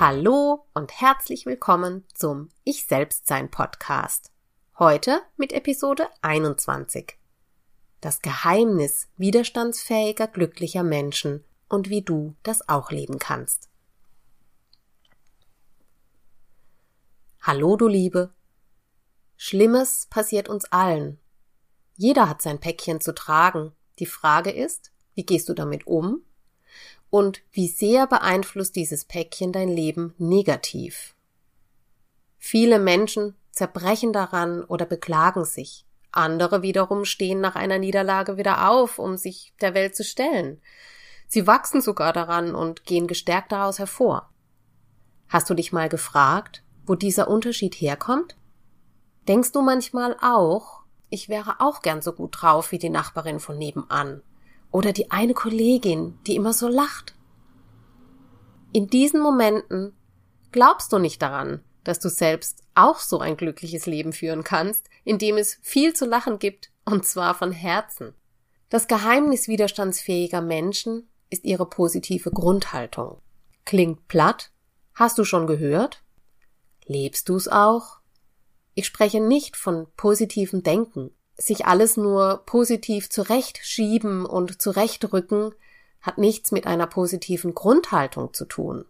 Hallo und herzlich willkommen zum Ich Selbstsein Podcast. Heute mit Episode 21. Das Geheimnis widerstandsfähiger, glücklicher Menschen und wie du das auch leben kannst. Hallo, du Liebe. Schlimmes passiert uns allen. Jeder hat sein Päckchen zu tragen. Die Frage ist, wie gehst du damit um und wie sehr beeinflusst dieses Päckchen dein Leben negativ? Viele Menschen zerbrechen daran oder beklagen sich. Andere wiederum stehen nach einer Niederlage wieder auf, um sich der Welt zu stellen. Sie wachsen sogar daran und gehen gestärkt daraus hervor. Hast du dich mal gefragt, wo dieser Unterschied herkommt? Denkst du manchmal auch, ich wäre auch gern so gut drauf wie die Nachbarin von nebenan? Oder die eine Kollegin, die immer so lacht. In diesen Momenten glaubst du nicht daran, dass du selbst auch so ein glückliches Leben führen kannst, in dem es viel zu lachen gibt, und zwar von Herzen. Das Geheimnis widerstandsfähiger Menschen ist ihre positive Grundhaltung. Klingt platt? Hast du schon gehört? Lebst du's auch? Ich spreche nicht von positivem Denken, sich alles nur positiv zurechtschieben und zurechtrücken hat nichts mit einer positiven Grundhaltung zu tun.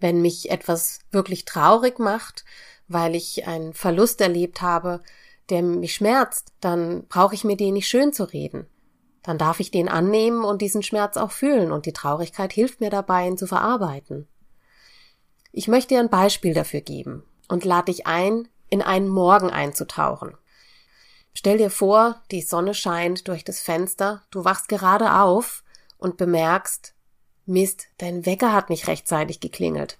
Wenn mich etwas wirklich traurig macht, weil ich einen Verlust erlebt habe, der mich schmerzt, dann brauche ich mir den nicht schön zu reden. Dann darf ich den annehmen und diesen Schmerz auch fühlen und die Traurigkeit hilft mir dabei, ihn zu verarbeiten. Ich möchte dir ein Beispiel dafür geben und lade dich ein, in einen Morgen einzutauchen. Stell dir vor, die Sonne scheint durch das Fenster, du wachst gerade auf und bemerkst, Mist, dein Wecker hat nicht rechtzeitig geklingelt.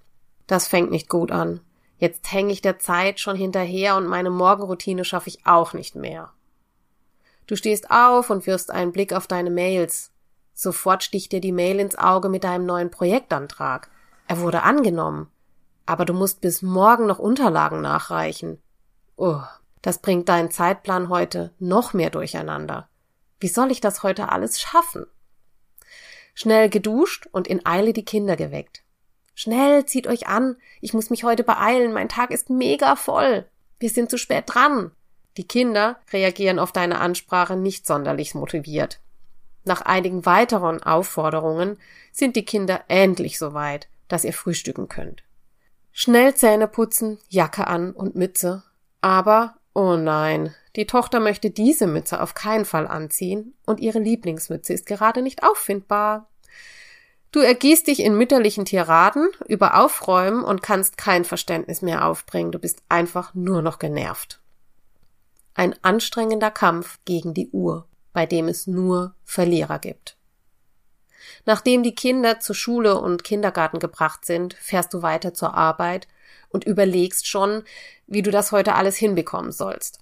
Das fängt nicht gut an. Jetzt hänge ich der Zeit schon hinterher und meine Morgenroutine schaffe ich auch nicht mehr. Du stehst auf und wirfst einen Blick auf deine Mails. Sofort sticht dir die Mail ins Auge mit deinem neuen Projektantrag. Er wurde angenommen. Aber du musst bis morgen noch Unterlagen nachreichen. Oh, das bringt deinen Zeitplan heute noch mehr durcheinander. Wie soll ich das heute alles schaffen? Schnell geduscht und in Eile die Kinder geweckt. Schnell, zieht euch an. Ich muss mich heute beeilen. Mein Tag ist mega voll. Wir sind zu spät dran. Die Kinder reagieren auf deine Ansprache nicht sonderlich motiviert. Nach einigen weiteren Aufforderungen sind die Kinder endlich so weit, dass ihr frühstücken könnt. Schnell Zähne putzen, Jacke an und Mütze. Aber Oh nein, die Tochter möchte diese Mütze auf keinen Fall anziehen und ihre Lieblingsmütze ist gerade nicht auffindbar. Du ergießt dich in mütterlichen Tiraden über Aufräumen und kannst kein Verständnis mehr aufbringen. Du bist einfach nur noch genervt. Ein anstrengender Kampf gegen die Uhr, bei dem es nur Verlierer gibt. Nachdem die Kinder zur Schule und Kindergarten gebracht sind, fährst du weiter zur Arbeit und überlegst schon, wie du das heute alles hinbekommen sollst.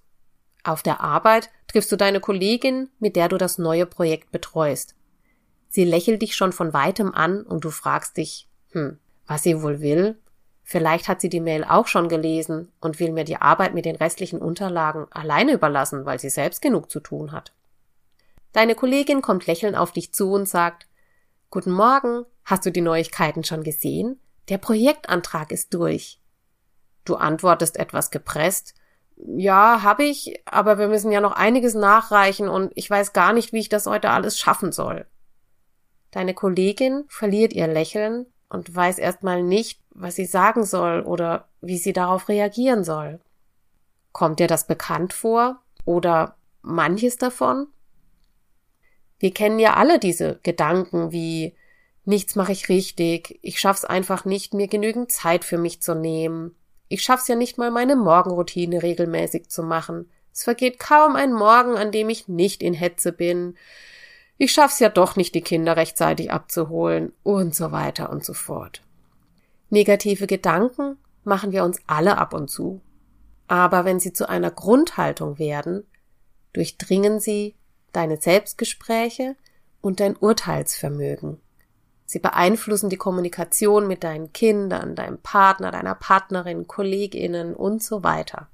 Auf der Arbeit triffst du deine Kollegin, mit der du das neue Projekt betreust. Sie lächelt dich schon von weitem an und du fragst dich, hm, was sie wohl will? Vielleicht hat sie die Mail auch schon gelesen und will mir die Arbeit mit den restlichen Unterlagen alleine überlassen, weil sie selbst genug zu tun hat. Deine Kollegin kommt lächelnd auf dich zu und sagt, Guten Morgen, hast du die Neuigkeiten schon gesehen? Der Projektantrag ist durch. Du antwortest etwas gepresst. Ja, habe ich, aber wir müssen ja noch einiges nachreichen und ich weiß gar nicht, wie ich das heute alles schaffen soll. Deine Kollegin verliert ihr Lächeln und weiß erstmal nicht, was sie sagen soll oder wie sie darauf reagieren soll. Kommt dir das bekannt vor oder manches davon? Wir kennen ja alle diese Gedanken wie nichts mache ich richtig, ich schaff's einfach nicht, mir genügend Zeit für mich zu nehmen, ich schaff's ja nicht mal meine Morgenroutine regelmäßig zu machen, es vergeht kaum ein Morgen, an dem ich nicht in Hetze bin, ich schaff's ja doch nicht, die Kinder rechtzeitig abzuholen und so weiter und so fort. Negative Gedanken machen wir uns alle ab und zu. Aber wenn sie zu einer Grundhaltung werden, durchdringen sie deine Selbstgespräche und dein Urteilsvermögen. Sie beeinflussen die Kommunikation mit deinen Kindern, deinem Partner, deiner Partnerin, Kolleginnen und so weiter.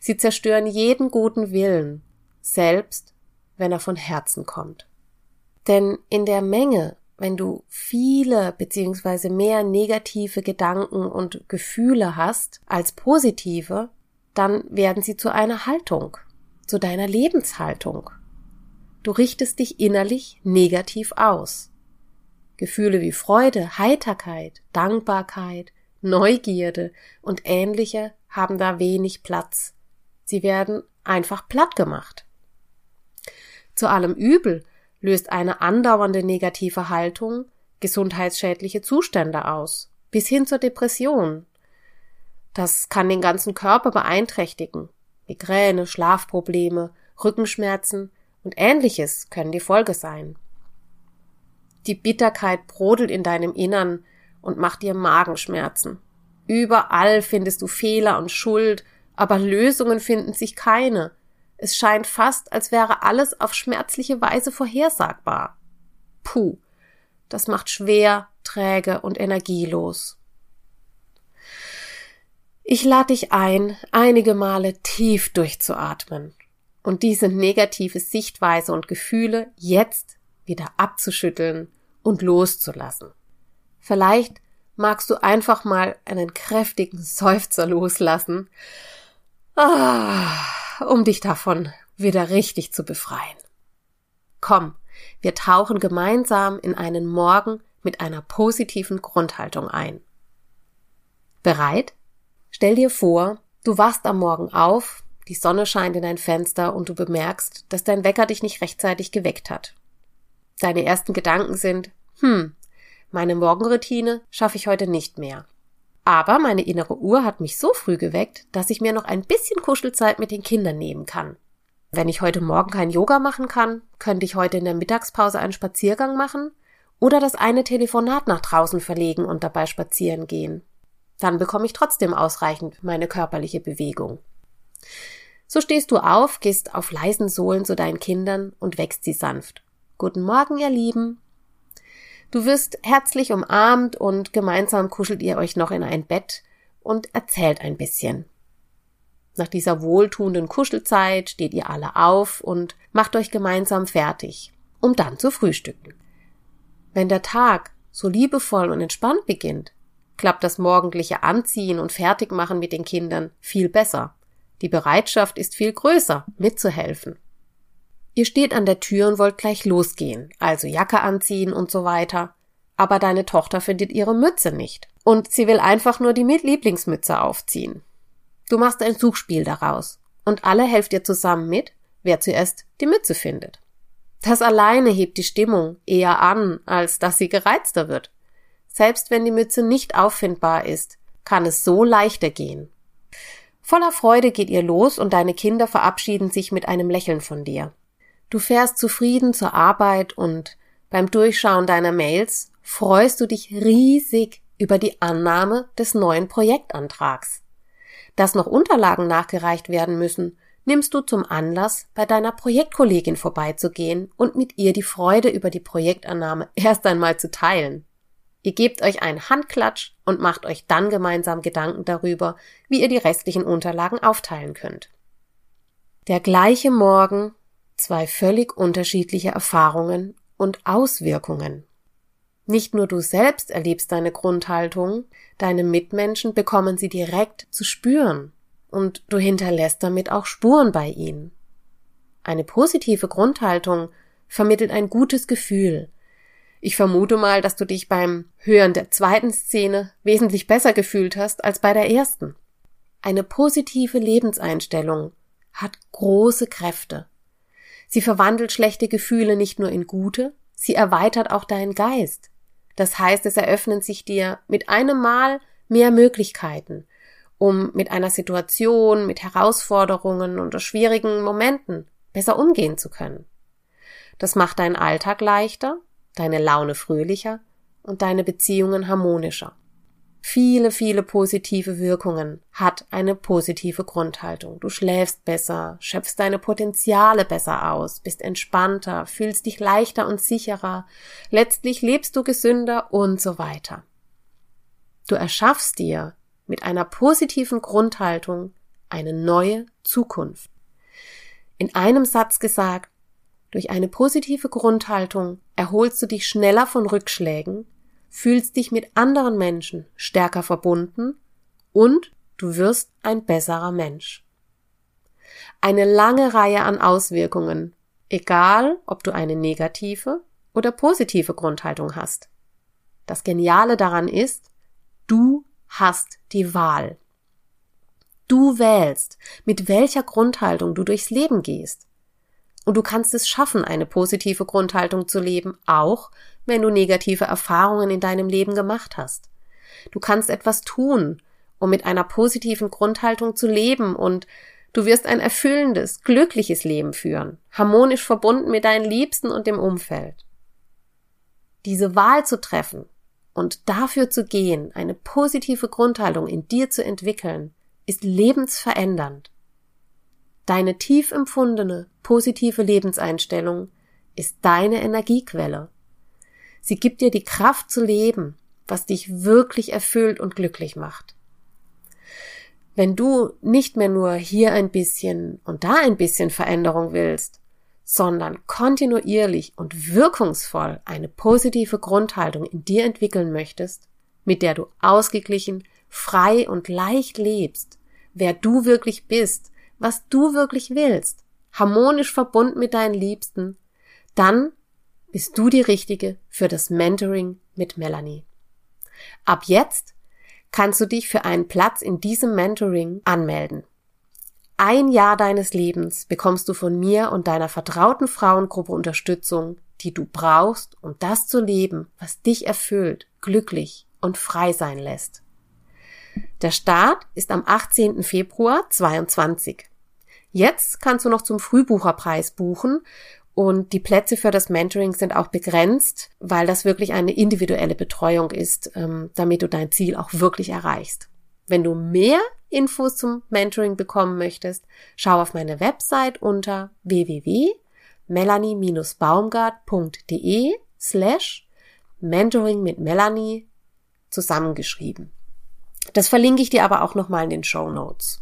Sie zerstören jeden guten Willen, selbst wenn er von Herzen kommt. Denn in der Menge wenn du viele beziehungsweise mehr negative Gedanken und Gefühle hast als positive, dann werden sie zu einer Haltung, zu deiner Lebenshaltung. Du richtest dich innerlich negativ aus. Gefühle wie Freude, Heiterkeit, Dankbarkeit, Neugierde und ähnliche haben da wenig Platz. Sie werden einfach platt gemacht. Zu allem Übel löst eine andauernde negative Haltung gesundheitsschädliche Zustände aus, bis hin zur Depression. Das kann den ganzen Körper beeinträchtigen. Migräne, Schlafprobleme, Rückenschmerzen und ähnliches können die Folge sein. Die Bitterkeit brodelt in deinem Innern und macht dir Magenschmerzen. Überall findest du Fehler und Schuld, aber Lösungen finden sich keine. Es scheint fast, als wäre alles auf schmerzliche Weise vorhersagbar. Puh, das macht schwer, träge und energielos. Ich lade dich ein, einige Male tief durchzuatmen und diese negative Sichtweise und Gefühle jetzt wieder abzuschütteln und loszulassen. Vielleicht magst du einfach mal einen kräftigen Seufzer loslassen. Ah um dich davon wieder richtig zu befreien. Komm, wir tauchen gemeinsam in einen Morgen mit einer positiven Grundhaltung ein. Bereit? Stell dir vor, du wachst am Morgen auf, die Sonne scheint in dein Fenster und du bemerkst, dass dein Wecker dich nicht rechtzeitig geweckt hat. Deine ersten Gedanken sind, hm, meine Morgenroutine schaffe ich heute nicht mehr. Aber meine innere Uhr hat mich so früh geweckt, dass ich mir noch ein bisschen Kuschelzeit mit den Kindern nehmen kann. Wenn ich heute Morgen kein Yoga machen kann, könnte ich heute in der Mittagspause einen Spaziergang machen oder das eine Telefonat nach draußen verlegen und dabei spazieren gehen. Dann bekomme ich trotzdem ausreichend meine körperliche Bewegung. So stehst du auf, gehst auf leisen Sohlen zu deinen Kindern und wächst sie sanft. Guten Morgen, ihr Lieben. Du wirst herzlich umarmt und gemeinsam kuschelt ihr euch noch in ein Bett und erzählt ein bisschen. Nach dieser wohltuenden Kuschelzeit steht ihr alle auf und macht euch gemeinsam fertig, um dann zu frühstücken. Wenn der Tag so liebevoll und entspannt beginnt, klappt das morgendliche Anziehen und Fertigmachen mit den Kindern viel besser. Die Bereitschaft ist viel größer, mitzuhelfen. Ihr steht an der Tür und wollt gleich losgehen, also Jacke anziehen und so weiter. Aber deine Tochter findet ihre Mütze nicht. Und sie will einfach nur die Lieblingsmütze aufziehen. Du machst ein Suchspiel daraus. Und alle helft ihr zusammen mit, wer zuerst die Mütze findet. Das alleine hebt die Stimmung eher an, als dass sie gereizter wird. Selbst wenn die Mütze nicht auffindbar ist, kann es so leichter gehen. Voller Freude geht ihr los und deine Kinder verabschieden sich mit einem Lächeln von dir. Du fährst zufrieden zur Arbeit und beim Durchschauen deiner Mails freust du dich riesig über die Annahme des neuen Projektantrags. Dass noch Unterlagen nachgereicht werden müssen, nimmst du zum Anlass, bei deiner Projektkollegin vorbeizugehen und mit ihr die Freude über die Projektannahme erst einmal zu teilen. Ihr gebt euch einen Handklatsch und macht euch dann gemeinsam Gedanken darüber, wie ihr die restlichen Unterlagen aufteilen könnt. Der gleiche Morgen zwei völlig unterschiedliche Erfahrungen und Auswirkungen. Nicht nur du selbst erlebst deine Grundhaltung, deine Mitmenschen bekommen sie direkt zu spüren und du hinterlässt damit auch Spuren bei ihnen. Eine positive Grundhaltung vermittelt ein gutes Gefühl. Ich vermute mal, dass du dich beim Hören der zweiten Szene wesentlich besser gefühlt hast als bei der ersten. Eine positive Lebenseinstellung hat große Kräfte. Sie verwandelt schlechte Gefühle nicht nur in gute, sie erweitert auch deinen Geist. Das heißt, es eröffnen sich dir mit einem Mal mehr Möglichkeiten, um mit einer Situation, mit Herausforderungen oder schwierigen Momenten besser umgehen zu können. Das macht deinen Alltag leichter, deine Laune fröhlicher und deine Beziehungen harmonischer. Viele, viele positive Wirkungen hat eine positive Grundhaltung. Du schläfst besser, schöpfst deine Potenziale besser aus, bist entspannter, fühlst dich leichter und sicherer, letztlich lebst du gesünder und so weiter. Du erschaffst dir mit einer positiven Grundhaltung eine neue Zukunft. In einem Satz gesagt, durch eine positive Grundhaltung erholst du dich schneller von Rückschlägen, fühlst dich mit anderen Menschen stärker verbunden und du wirst ein besserer Mensch. Eine lange Reihe an Auswirkungen, egal ob du eine negative oder positive Grundhaltung hast. Das Geniale daran ist, du hast die Wahl. Du wählst, mit welcher Grundhaltung du durchs Leben gehst. Und du kannst es schaffen, eine positive Grundhaltung zu leben, auch wenn du negative Erfahrungen in deinem Leben gemacht hast. Du kannst etwas tun, um mit einer positiven Grundhaltung zu leben und du wirst ein erfüllendes, glückliches Leben führen, harmonisch verbunden mit deinen Liebsten und dem Umfeld. Diese Wahl zu treffen und dafür zu gehen, eine positive Grundhaltung in dir zu entwickeln, ist lebensverändernd. Deine tief empfundene, positive Lebenseinstellung ist deine Energiequelle. Sie gibt dir die Kraft zu leben, was dich wirklich erfüllt und glücklich macht. Wenn du nicht mehr nur hier ein bisschen und da ein bisschen Veränderung willst, sondern kontinuierlich und wirkungsvoll eine positive Grundhaltung in dir entwickeln möchtest, mit der du ausgeglichen, frei und leicht lebst, wer du wirklich bist, was du wirklich willst, harmonisch verbunden mit deinen Liebsten, dann bist du die Richtige für das Mentoring mit Melanie. Ab jetzt kannst du dich für einen Platz in diesem Mentoring anmelden. Ein Jahr deines Lebens bekommst du von mir und deiner vertrauten Frauengruppe Unterstützung, die du brauchst, um das zu leben, was dich erfüllt, glücklich und frei sein lässt. Der Start ist am 18. Februar 22. Jetzt kannst du noch zum Frühbucherpreis buchen und die Plätze für das Mentoring sind auch begrenzt, weil das wirklich eine individuelle Betreuung ist, ähm, damit du dein Ziel auch wirklich erreichst. Wenn du mehr Infos zum Mentoring bekommen möchtest, schau auf meine Website unter www.melanie-baumgart.de slash Mentoring mit Melanie zusammengeschrieben. Das verlinke ich dir aber auch nochmal in den Show Notes.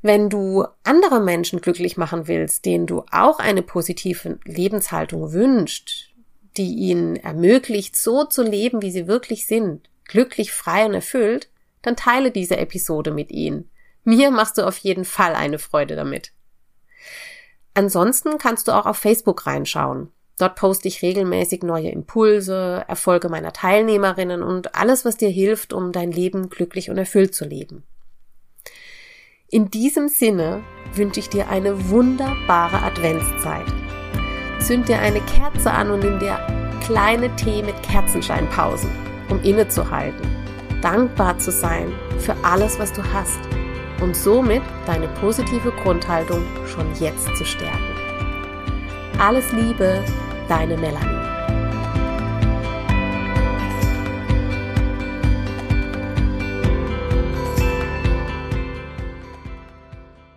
Wenn du andere Menschen glücklich machen willst, denen du auch eine positive Lebenshaltung wünscht, die ihnen ermöglicht, so zu leben, wie sie wirklich sind, glücklich, frei und erfüllt, dann teile diese Episode mit ihnen. Mir machst du auf jeden Fall eine Freude damit. Ansonsten kannst du auch auf Facebook reinschauen. Dort poste ich regelmäßig neue Impulse, Erfolge meiner Teilnehmerinnen und alles, was dir hilft, um dein Leben glücklich und erfüllt zu leben. In diesem Sinne wünsche ich dir eine wunderbare Adventszeit. Zünd dir eine Kerze an und nimm dir kleine Tee mit Kerzenscheinpausen, um innezuhalten, dankbar zu sein für alles, was du hast und somit deine positive Grundhaltung schon jetzt zu stärken. Alles Liebe, deine Melanie.